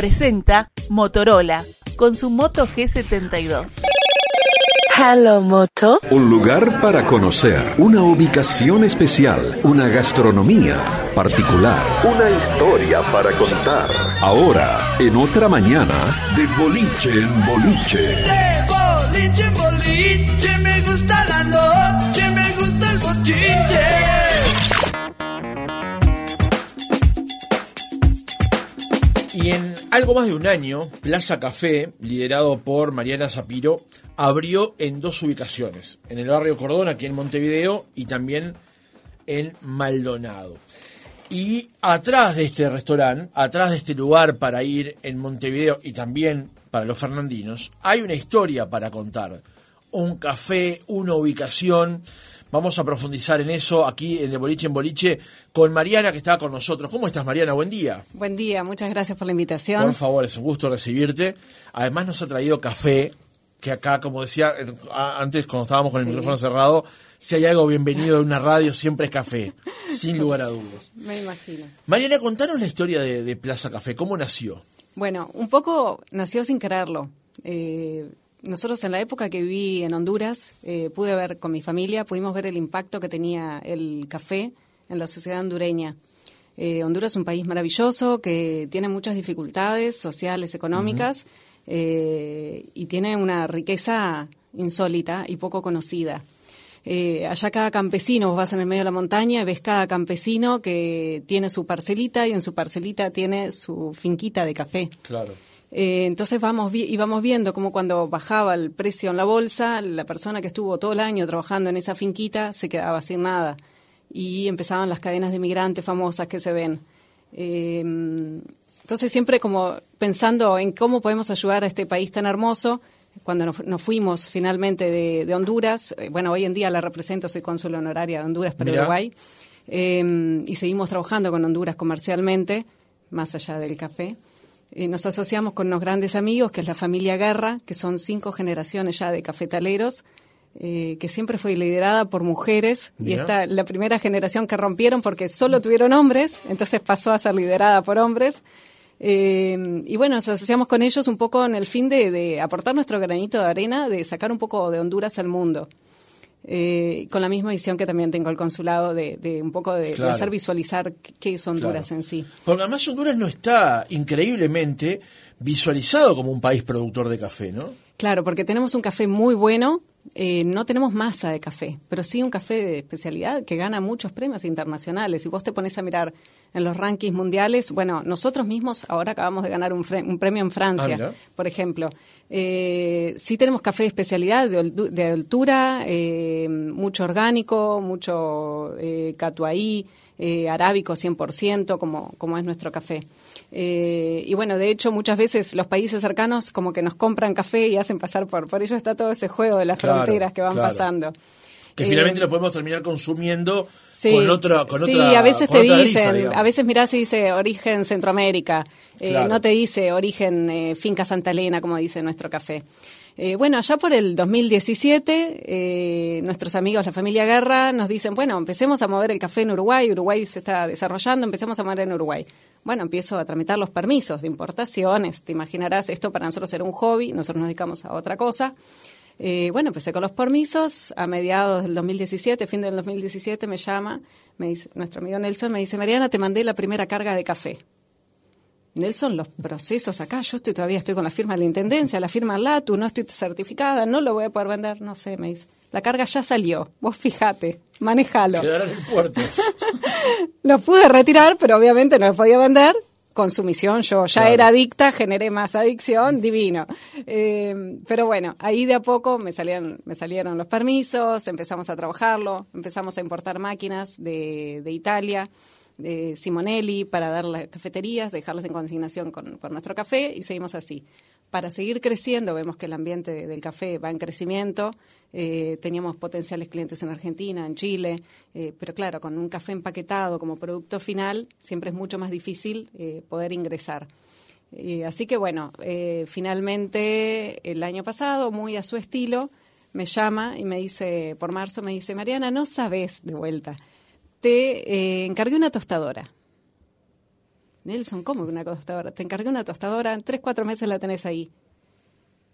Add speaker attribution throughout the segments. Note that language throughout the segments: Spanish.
Speaker 1: presenta Motorola con su Moto G72.
Speaker 2: Hello Moto.
Speaker 3: Un lugar para conocer, una ubicación especial, una gastronomía particular, una historia para contar. Ahora, en otra mañana, de boliche en boliche.
Speaker 4: De boliche en boliche, me gusta la noche, me gusta el bochinche.
Speaker 5: Y en algo más de un año, Plaza Café, liderado por Mariana Zapiro, abrió en dos ubicaciones, en el barrio Cordón, aquí en Montevideo, y también en Maldonado. Y atrás de este restaurante, atrás de este lugar para ir en Montevideo y también para los fernandinos, hay una historia para contar. Un café, una ubicación. Vamos a profundizar en eso aquí en De Boliche en Boliche con Mariana que está con nosotros. ¿Cómo estás Mariana? Buen día.
Speaker 6: Buen día, muchas gracias por la invitación.
Speaker 5: Por favor, es un gusto recibirte. Además nos ha traído café, que acá, como decía eh, antes cuando estábamos con el micrófono cerrado, si hay algo bienvenido de una radio siempre es café, sin lugar a dudas.
Speaker 6: Me imagino.
Speaker 5: Mariana, contanos la historia de, de Plaza Café, ¿cómo nació?
Speaker 6: Bueno, un poco nació sin quererlo. Eh, nosotros en la época que viví en Honduras, eh, pude ver con mi familia, pudimos ver el impacto que tenía el café en la sociedad hondureña. Eh, Honduras es un país maravilloso que tiene muchas dificultades sociales, económicas, eh, y tiene una riqueza insólita y poco conocida. Eh, allá cada campesino, vos vas en el medio de la montaña y ves cada campesino que tiene su parcelita y en su parcelita tiene su finquita de café.
Speaker 5: Claro.
Speaker 6: Eh, entonces vamos vi- íbamos viendo como cuando bajaba el precio en la bolsa, la persona que estuvo todo el año trabajando en esa finquita se quedaba sin nada. Y empezaban las cadenas de migrantes famosas que se ven. Eh, entonces siempre como pensando en cómo podemos ayudar a este país tan hermoso, cuando nos, nos fuimos finalmente de, de Honduras, eh, bueno, hoy en día la represento, soy cónsul honoraria de Honduras para
Speaker 5: Mirá.
Speaker 6: Uruguay, eh, y seguimos trabajando con Honduras comercialmente, más allá del café. Eh, nos asociamos con unos grandes amigos, que es la familia Guerra, que son cinco generaciones ya de cafetaleros, eh, que siempre fue liderada por mujeres, y esta la primera generación que rompieron porque solo tuvieron hombres, entonces pasó a ser liderada por hombres. Eh, y bueno, nos asociamos con ellos un poco en el fin de, de aportar nuestro granito de arena, de sacar un poco de Honduras al mundo. Eh, con la misma visión que también tengo el consulado de, de un poco de, de hacer visualizar qué es Honduras
Speaker 5: Claro.
Speaker 6: en sí.
Speaker 5: Porque además Honduras no está increíblemente visualizado como un país productor de café, ¿no?
Speaker 6: Claro, porque tenemos un café muy bueno, eh, no tenemos masa de café, pero sí un café de especialidad que gana muchos premios internacionales. Si vos te pones a mirar en los rankings mundiales, bueno, nosotros mismos ahora acabamos de ganar un, premio en
Speaker 5: Ah,
Speaker 6: Francia,
Speaker 5: mira.
Speaker 6: por ejemplo. Eh, sí tenemos café de especialidad, de altura, eh, mucho orgánico, mucho eh, catuaí, eh, arábico 100%, como, como es nuestro café. Eh, y bueno, de hecho, muchas veces los países cercanos como que nos compran café y hacen pasar por... Por ello está todo ese juego de las
Speaker 5: Claro,
Speaker 6: fronteras que van
Speaker 5: claro.
Speaker 6: pasando.
Speaker 5: Que
Speaker 6: Eh,
Speaker 5: finalmente lo podemos terminar consumiendo
Speaker 6: Sí,
Speaker 5: con otra con
Speaker 6: sí,
Speaker 5: otra
Speaker 6: a veces te dicen,
Speaker 5: tarifa,
Speaker 6: a veces mirás y dice origen Centroamérica, eh, no te dice origen eh, Finca Santa Elena, como dice nuestro café. Eh, bueno, allá por el 2017, eh, nuestros amigos, la familia Guerra, nos dicen, bueno, empecemos a mover el café en Uruguay, Uruguay se está desarrollando, empecemos a mover en Uruguay. Bueno, empiezo a tramitar los permisos de importaciones, te imaginarás, esto para nosotros era un hobby, nosotros nos dedicamos a otra cosa. Eh, bueno, empecé con los permisos. A mediados del 2017, fin del 2017, me llama, me dice, nuestro amigo Nelson me dice, Mariana, te mandé la primera carga de café. Nelson, los procesos acá, yo estoy todavía estoy con la firma de la intendencia, la firma LATU, no estoy certificada, no lo voy a poder vender, no sé, me dice. La carga ya salió, vos fijate, manejalo.
Speaker 5: Quedará en el puerto.
Speaker 6: Lo pude retirar, pero obviamente no lo podía vender. Consumición, yo ya
Speaker 5: Claro.
Speaker 6: era adicta, generé más adicción, divino. Eh, pero bueno, ahí de a poco me salieron, me salieron los permisos, empezamos a trabajarlo, empezamos a importar máquinas de, de Italia, Simonelli, para dar las cafeterías, dejarlas en consignación con, nuestro café y seguimos así. Para seguir creciendo, vemos que el ambiente de- del café va en crecimiento. eh, teníamos potenciales clientes en Argentina, en Chile, eh, pero claro, con un café empaquetado como producto final, siempre es mucho más difícil eh, poder ingresar. Así que bueno, finalmente el año pasado, muy a su estilo, me llama y me dice, por marzo, me dice, Mariana, no sabes de vuelta, te eh, encargué una tostadora. Nelson, ¿cómo que una tostadora? Te encargué una tostadora, en tres, cuatro meses la tenés ahí.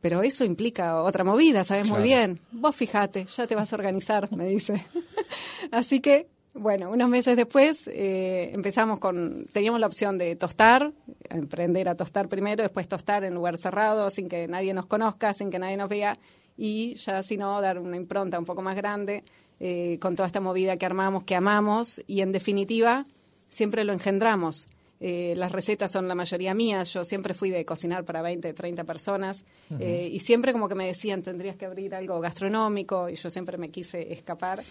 Speaker 6: Pero eso implica otra movida, sabes muy bien. Vos fijate, ya te vas a organizar, me dice. Así que, bueno, unos meses después eh, empezamos con, teníamos la opción de tostar, emprender a tostar primero, después tostar en lugar cerrado, sin que nadie nos conozca, sin que nadie nos vea, y ya si no, dar una impronta un poco más grande eh, con toda esta movida que armamos, que amamos, y en definitiva, siempre lo engendramos. Eh, las recetas son la mayoría mías, yo siempre fui de cocinar para 20, 30 personas eh, y siempre como que me decían tendrías que abrir algo gastronómico y yo siempre me quise escapar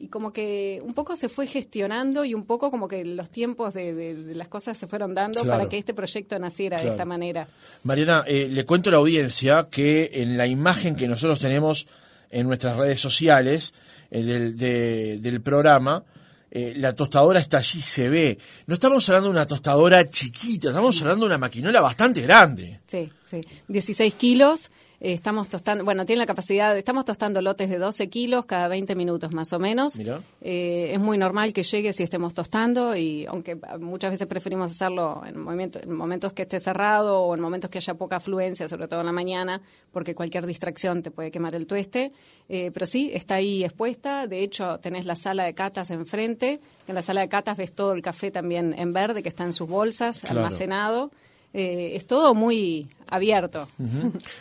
Speaker 6: y como que un poco se fue gestionando y un poco como que los tiempos de, de- de las cosas se fueron dando
Speaker 5: Claro.
Speaker 6: para que este proyecto naciera de esta manera.
Speaker 5: Mariana, eh, le cuento a la audiencia que en la imagen que nosotros tenemos en nuestras redes sociales el del, de- del programa, eh, la tostadora está allí, se ve. No estamos hablando de una tostadora chiquita, estamos hablando de una maquinola bastante grande.
Speaker 6: Sí, sí. 16 kilos. Eh, estamos tostando, bueno, tiene la capacidad, estamos tostando lotes de 12 kilos cada 20 minutos más o menos. Eh, es muy normal que llegue si estemos tostando y aunque muchas veces preferimos hacerlo en, movimiento- en momentos que esté cerrado o en momentos que haya poca afluencia, sobre todo en la mañana, porque cualquier distracción te puede quemar el tueste. Eh, pero sí, está ahí expuesta. De hecho, tenés la sala de catas enfrente. En la sala de catas ves todo el café también en verde que está en sus bolsas,
Speaker 5: Claro.
Speaker 6: almacenado. Eh, es todo muy abierto.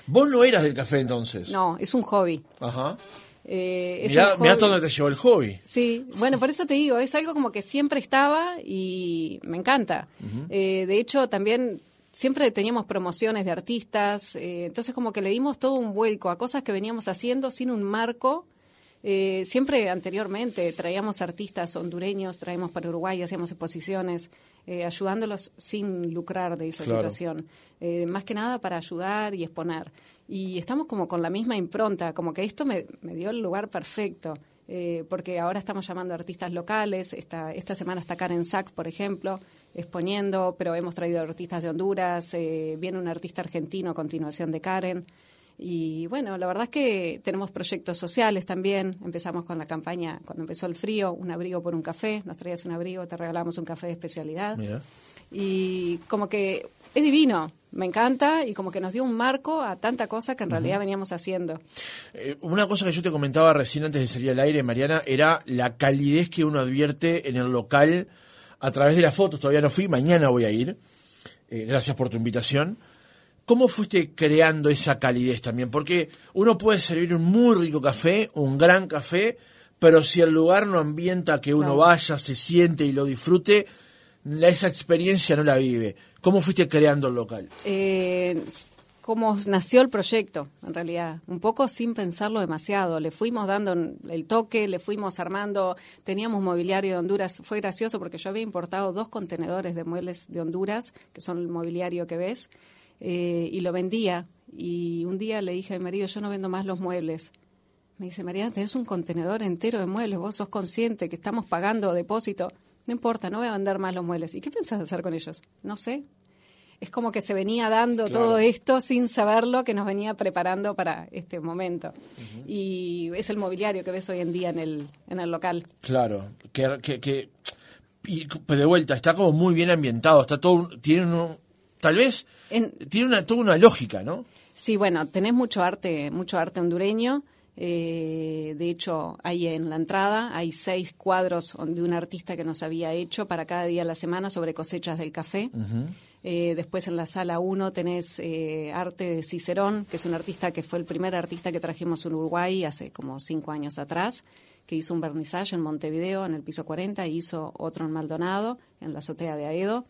Speaker 5: Vos no eras del café entonces.
Speaker 6: No, es un hobby.
Speaker 5: Ajá.
Speaker 6: Eh,
Speaker 5: Mirá, mirá hasta dónde te llevó el hobby.
Speaker 6: Sí, bueno, por eso te digo, es algo como que siempre estaba y me encanta. Eh, de hecho, también siempre teníamos promociones de artistas, eh, entonces como que le dimos todo un vuelco a cosas que veníamos haciendo sin un marco. Eh, siempre anteriormente traíamos artistas hondureños, traíamos para Uruguay, hacíamos exposiciones, eh, ayudándolos sin lucrar de esa
Speaker 5: Claro.
Speaker 6: situación. Eh, más que nada para ayudar y exponer. Y estamos como con la misma impronta, como que esto me, me dio el lugar perfecto. eh, porque ahora estamos llamando a artistas locales. Esta, esta semana está Karen Sack, por ejemplo, exponiendo, pero hemos traído artistas de Honduras. eh, viene un artista argentino a continuación de Karen. Y bueno, la verdad es que tenemos proyectos sociales también. Empezamos con la campaña, cuando empezó el frío, un abrigo por un café. Nos traías un abrigo, te regalamos un café de especialidad.
Speaker 5: Mira.
Speaker 6: Y como que es divino, me encanta y como que nos dio un marco a tanta cosa que en realidad veníamos haciendo.
Speaker 5: Eh, una cosa que yo te comentaba recién antes de salir al aire, Mariana, era la calidez que uno advierte en el local a través de las fotos. Todavía no fui, mañana voy a ir. Eh, gracias por tu invitación. ¿Cómo fuiste creando esa calidez también? Porque uno puede servir un muy rico café, un gran café, pero si el lugar no ambienta que uno
Speaker 6: Claro.
Speaker 5: vaya, se siente y lo disfrute, esa experiencia no la vive. ¿Cómo fuiste creando el local?
Speaker 6: Eh, cómo nació el proyecto, en realidad, un poco sin pensarlo demasiado. Le fuimos dando el toque, le fuimos armando, teníamos mobiliario de Honduras. Fue gracioso porque yo había importado dos contenedores de muebles de Honduras, que son el mobiliario que ves, eh, y lo vendía. Y un día le dije a mi marido, yo no vendo más los muebles. Me dice, Mariana, tenés un contenedor entero de muebles, vos sos consciente que estamos pagando depósito. No importa, no voy a vender más los muebles. ¿Y qué pensás hacer con ellos? No sé. Es como que se venía dando
Speaker 5: Claro.
Speaker 6: todo esto sin saberlo, que nos venía preparando para este momento. Y es el mobiliario que ves hoy en día en el, en el local.
Speaker 5: Claro, que, que, que- y pues de vuelta, está como muy bien ambientado, está todo, tiene un, tal vez,
Speaker 6: En-
Speaker 5: tiene una, toda una lógica, ¿no?
Speaker 6: Sí, bueno, tenés mucho arte, mucho arte hondureño. Eh, de hecho, hay en la entrada hay seis cuadros de un artista que nos había hecho para cada día de la semana sobre cosechas del café. Eh, después en la sala 1 tenés eh, arte de Cicerón, que es un artista que fue el primer artista que trajimos en Uruguay hace como cinco años atrás, que hizo un vernizaje en Montevideo en el piso 40 y hizo otro en Maldonado, en la azotea de Aedo.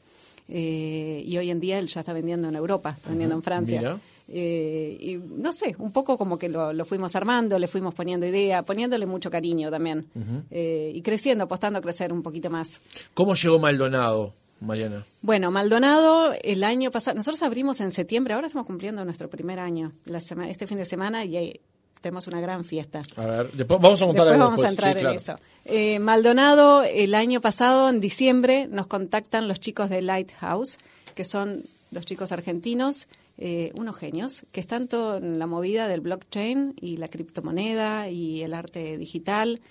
Speaker 6: Eh, y hoy en día él ya está vendiendo en Europa, está vendiendo en Francia.
Speaker 5: Mira.
Speaker 6: Eh, y no sé, un poco como que lo, lo fuimos armando, le fuimos poniendo idea, poniéndole mucho cariño también. Eh, y creciendo, apostando a crecer un poquito más.
Speaker 5: ¿Cómo llegó Maldonado, Mariana?
Speaker 6: Bueno, Maldonado, el año pasado, nosotros abrimos en septiembre, ahora estamos cumpliendo nuestro primer año, la sema- este fin de semana, y tenemos una gran fiesta.
Speaker 5: A ver, después vamos a contar
Speaker 6: Después
Speaker 5: algo
Speaker 6: vamos a
Speaker 5: después,
Speaker 6: entrar
Speaker 5: sí,
Speaker 6: en eso. Eh, Maldonado, el año pasado, en diciembre, nos contactan los chicos de Lighthouse, que son los chicos argentinos, eh, unos genios, que están todo en la movida del blockchain y la criptomoneda y el arte digital,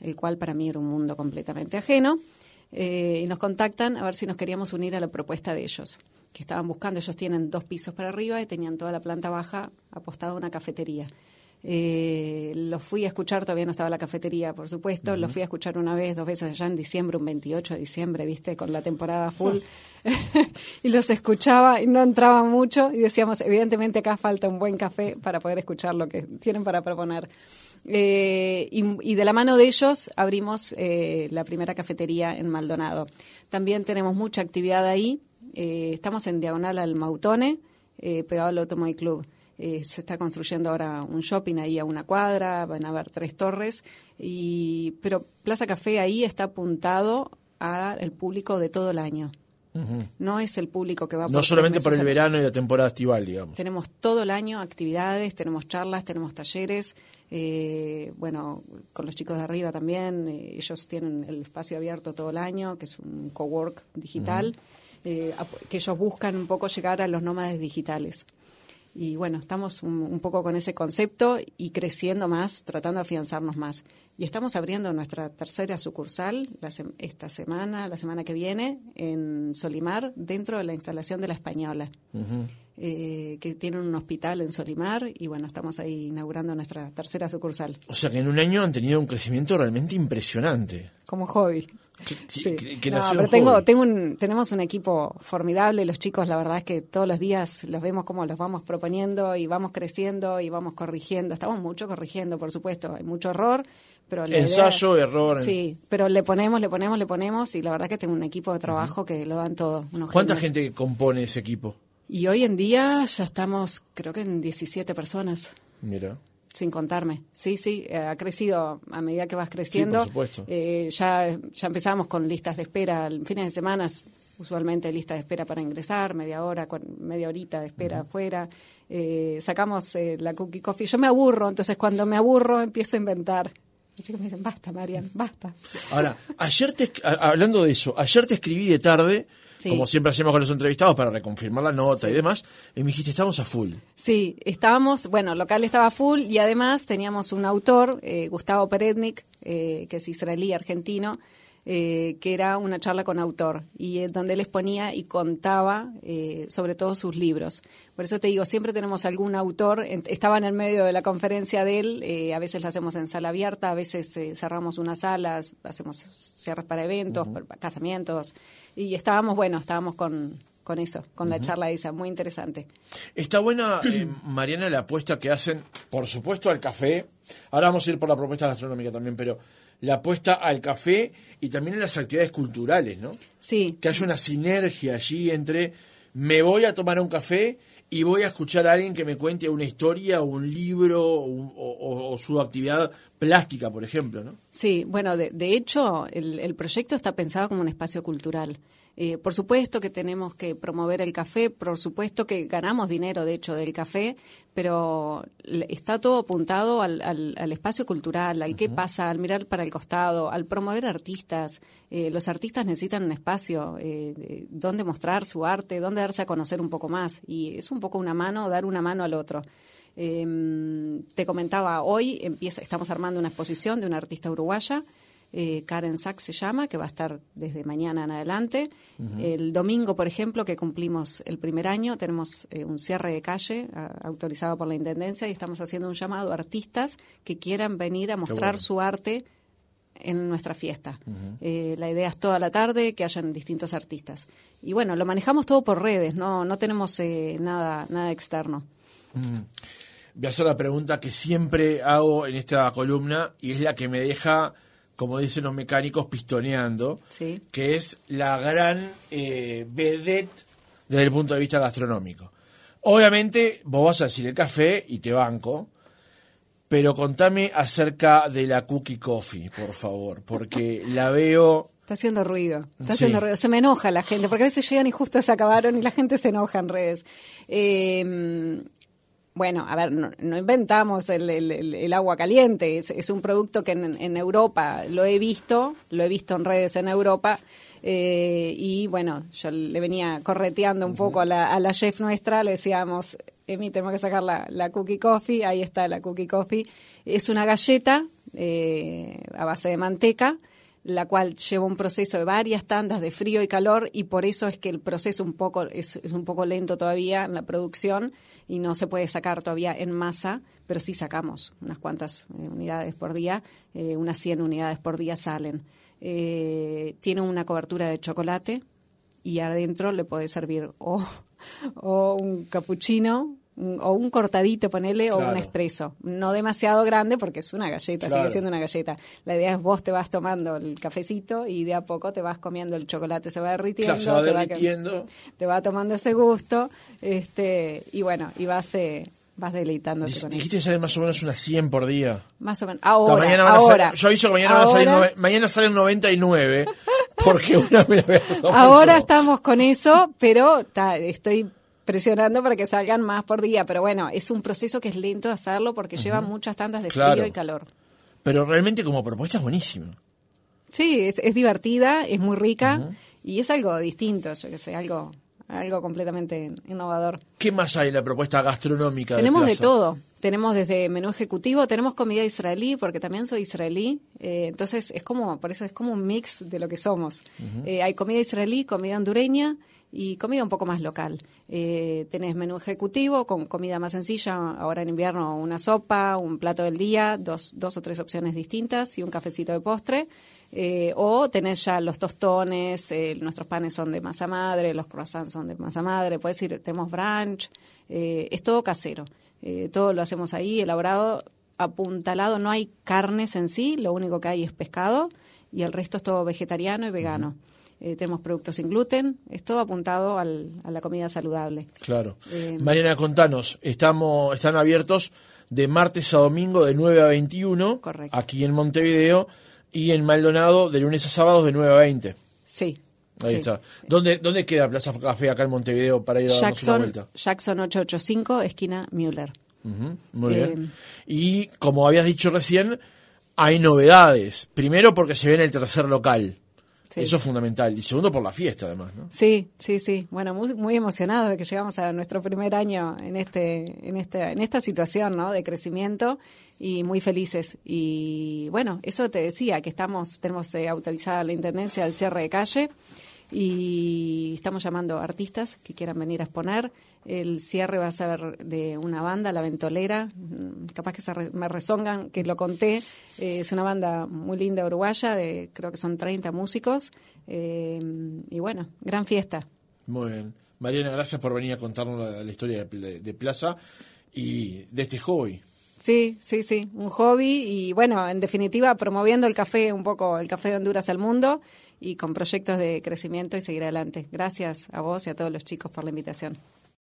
Speaker 6: el cual para mí era un mundo completamente ajeno. eh, y nos contactan a ver si nos queríamos unir a la propuesta de ellos, que estaban buscando, ellos tienen dos pisos para arriba y tenían toda la planta baja apostada a una cafetería. Eh, los fui a escuchar, todavía no estaba la cafetería, por supuesto, los fui a escuchar una vez, dos veces allá en diciembre, un 28 de diciembre, viste, con la temporada full, y los escuchaba y no entraba mucho y decíamos, evidentemente acá falta un buen café para poder escuchar lo que tienen para proponer. Eh, y, y de la mano de ellos abrimos eh, la primera cafetería en Maldonado. También tenemos mucha actividad ahí, eh, estamos en diagonal al Mautone, pegado al Automóvil Club. Eh, se está construyendo ahora un shopping ahí a una cuadra, van a haber tres torres, y, pero Plaza Café ahí está apuntado al público de todo el año. No es el público que va
Speaker 5: No solamente por el verano y la temporada estival, digamos.
Speaker 6: tenemos todo el año actividades, tenemos charlas, tenemos talleres. eh, bueno, con los chicos de arriba también. eh, ellos tienen el espacio abierto todo el año, que es un cowork digital, eh, que ellos buscan un poco llegar a los nómades digitales. Y bueno, estamos un, un poco con ese concepto y creciendo más, tratando de afianzarnos más. Y estamos abriendo nuestra tercera sucursal la esta semana, la semana que viene, en Solimar, dentro de la instalación de la Española, eh, que tiene un hospital en Solimar. Y bueno, estamos ahí inaugurando nuestra tercera sucursal,
Speaker 5: O sea que en un año han tenido un crecimiento realmente impresionante.
Speaker 6: como hobby.
Speaker 5: Que,
Speaker 6: Sí.
Speaker 5: que- que
Speaker 6: No,
Speaker 5: nació
Speaker 6: pero tengo,
Speaker 5: hobby.
Speaker 6: tengo un, tenemos un equipo formidable. Los chicos, la verdad es que todos los días los vemos como los vamos proponiendo y vamos creciendo y vamos corrigiendo. Estamos mucho corrigiendo, por supuesto. Hay mucho error, pero la idea-
Speaker 5: Ensayo, error.
Speaker 6: Sí, pero le ponemos, le ponemos, le ponemos y la verdad que tengo un equipo de trabajo que lo dan todo. unos
Speaker 5: ¿Cuánta gente compone ese equipo?
Speaker 6: Y hoy en día ya estamos, creo que en 17 personas.
Speaker 5: Mira.
Speaker 6: Sin contarme. Sí, sí, eh, ha crecido a medida que vas creciendo.
Speaker 5: por supuesto.
Speaker 6: Eh, ya, ya empezamos con listas de espera, fines de semana, usualmente lista de espera para ingresar, media hora, media horita de espera afuera. Eh, sacamos eh, la cookie coffee. Yo me aburro, entonces cuando me aburro empiezo a inventar. Los chicos me dicen, basta, Marian, basta.
Speaker 5: Ahora, ayer te, hablando de eso, ayer te escribí de tarde,
Speaker 6: Sí.
Speaker 5: como siempre hacemos con los entrevistados para reconfirmar la nota y demás, y me dijiste, estamos a full.
Speaker 6: Sí, estábamos, bueno, local estaba full y además teníamos un autor, eh, Gustavo Perednik, eh, que es israelí argentino, eh, que era una charla con autor y eh, donde él exponía y contaba eh, sobre todo sus libros. Por eso te digo, siempre tenemos algún autor, estaba en el medio de la conferencia de él, eh, a veces lo hacemos en sala abierta, a veces eh, cerramos unas salas, hacemos cierres para eventos, para casamientos y estábamos, bueno, estábamos con, con eso, con la charla esa, muy interesante.
Speaker 5: Está buena, eh, Mariana, la apuesta que hacen, por supuesto, al café. Ahora vamos a ir por la propuesta gastronómica también, pero la apuesta al café y también a las actividades culturales, ¿no?
Speaker 6: Sí,
Speaker 5: Que haya una sinergia allí entre me voy a tomar un café y voy a escuchar a alguien que me cuente una historia o un libro o, o- o su actividad plástica, por ejemplo, ¿no?
Speaker 6: Sí, bueno, de, de hecho, el, el proyecto está pensado como un espacio cultural. Eh, por supuesto que tenemos que promover el café, por supuesto que ganamos dinero, de hecho, del café, pero está todo apuntado al, al- al espacio cultural, al qué pasa, al mirar para el costado, al promover artistas. Eh, los artistas necesitan un espacio eh, de- donde mostrar su arte, donde darse a conocer un poco más. Y es un poco una mano, dar una mano al otro. Eh, te comentaba, hoy empieza, estamos armando una exposición de una artista uruguaya, eh, Karen Sachs se llama, que va a estar desde mañana en adelante. El domingo, por ejemplo, que cumplimos el primer año, tenemos eh, un cierre de calle a- autorizado por la Intendencia y estamos haciendo un llamado a artistas que quieran venir a mostrar
Speaker 5: bueno.
Speaker 6: su arte en nuestra fiesta. Eh, la idea es toda la tarde que hayan distintos artistas. Y bueno, lo manejamos todo por redes, no, no tenemos eh, nada, nada externo.
Speaker 5: Voy a hacer la pregunta que siempre hago en esta columna y es la que me deja, como dicen los mecánicos, pistoneando,
Speaker 6: Sí.
Speaker 5: que es la gran eh, vedette desde el punto de vista gastronómico. Obviamente, vos vas a decir el café y te banco, pero contame acerca de la cookie coffee, por favor, porque la veo...
Speaker 6: Está haciendo ruido, está
Speaker 5: Sí.
Speaker 6: haciendo ruido. Se me enoja la gente, porque a veces llegan y justo se acabaron y la gente se enoja en redes. Eh, bueno, a ver, no, no inventamos el, el- el- el agua caliente, es, es un producto que en, en Europa lo he visto, lo he visto en redes en Europa, eh, y bueno, yo le venía correteando un poco a la, a la chef nuestra, le decíamos, Emi, tenemos que sacar la, la cookie coffee, ahí está la cookie coffee, es una galleta eh, a base de manteca, la cual lleva un proceso de varias tandas de frío y calor y por eso es que el proceso un poco es, un poco lento todavía en la producción y no se puede sacar todavía en masa, pero sí sacamos unas cuantas eh, unidades por día, eh, unas 100 unidades por día salen. Eh, tiene una cobertura de chocolate y adentro le puede servir o, o un cappuccino un- o un cortadito, ponele, o un espresso. No demasiado grande porque es una galleta,
Speaker 5: Claro.
Speaker 6: sigue siendo una galleta. La idea es vos te vas tomando el cafecito y de a poco te vas comiendo el chocolate, se va derritiendo.
Speaker 5: Claro, se va
Speaker 6: te va-
Speaker 5: derritiendo.
Speaker 6: te va tomando ese gusto, este, y bueno, y vas, eh, vas deleitándote con
Speaker 5: Dijiste
Speaker 6: eso.
Speaker 5: que salen más o menos unas 100 por día.
Speaker 6: Más o menos. Ahora,
Speaker 5: mañana
Speaker 6: ahora.
Speaker 5: salir- yo aviso que mañana van a salir
Speaker 6: Ahora-
Speaker 5: mañana salen 99 porque una me la voy a tomar
Speaker 6: Ahora estamos con eso, pero ta, estoy presionando para que salgan más por día. Pero bueno, es un proceso que es lento hacerlo porque lleva muchas tandas de
Speaker 5: Claro.
Speaker 6: frío y calor.
Speaker 5: Pero realmente como propuesta es buenísima.
Speaker 6: Sí, es, es divertida, es muy rica y es algo distinto, yo que sé, algo, algo completamente innovador.
Speaker 5: ¿Qué más hay en la propuesta gastronómica?
Speaker 6: Tenemos de todo. Tenemos desde menú ejecutivo, tenemos comida israelí, porque también soy israelí. eh, entonces es como, por eso es como un mix de lo que somos. Eh, hay comida israelí, comida hondureña y comida un poco más local. Eh, tenés menú ejecutivo con comida más sencilla, ahora en invierno una sopa, un plato del día, dos, dos o tres opciones distintas y un cafecito de postre. Eh, o tenés ya los tostones, eh, nuestros panes son de masa madre, los croissants son de masa madre, puedes ir, tenemos brunch, eh, es todo casero. Eh, todo lo hacemos ahí, elaborado, apuntalado, no hay carnes en sí, lo único que hay es pescado y el resto es todo vegetariano y vegano. Eh, tenemos productos sin gluten, es todo apuntado al- a la comida saludable.
Speaker 5: Claro.
Speaker 6: Eh,
Speaker 5: Mariana, contanos, estamos, están abiertos de martes a domingo de 9 a 21,
Speaker 6: Correcto.
Speaker 5: aquí en Montevideo, y en Maldonado de lunes a sábados de 9 a 20.
Speaker 6: Sí.
Speaker 5: Ahí
Speaker 6: sí.
Speaker 5: está. ¿Dónde, ¿Dónde queda Plaza Café acá en Montevideo para ir a darnos una
Speaker 6: Jackson,
Speaker 5: vuelta?
Speaker 6: Jackson 885, esquina Müller.
Speaker 5: Ujú, Muy
Speaker 6: Eh,
Speaker 5: bien. Y como habías dicho recién, hay novedades. Primero porque se ve en el tercer local.
Speaker 6: Sí.
Speaker 5: Eso es fundamental. Y segundo por la fiesta, además, ¿no?
Speaker 6: Sí, sí, sí. Bueno, muy, muy emocionados de que llegamos a nuestro primer año en este, en esta, en esta situación, ¿no? De crecimiento y muy felices. Y bueno, eso te decía que estamos, tenemos eh, autorizada la intendencia del cierre de calle y estamos llamando a artistas que quieran venir a exponer. El cierre va a ser de una banda, La Ventolera, mm, capaz que se re- me rezongan que lo conté. Eh, es una banda muy linda uruguaya, de, creo que son 30 músicos. Eh, y bueno, gran fiesta.
Speaker 5: Muy bien. Mariana, gracias por venir a contarnos la, la historia de, de- de Plaza y de este hobby.
Speaker 6: Sí, sí, sí, un hobby y bueno, en definitiva promoviendo el café, un poco el café de Honduras al mundo y con proyectos de crecimiento y seguir adelante. Gracias a vos y a todos los chicos por la invitación.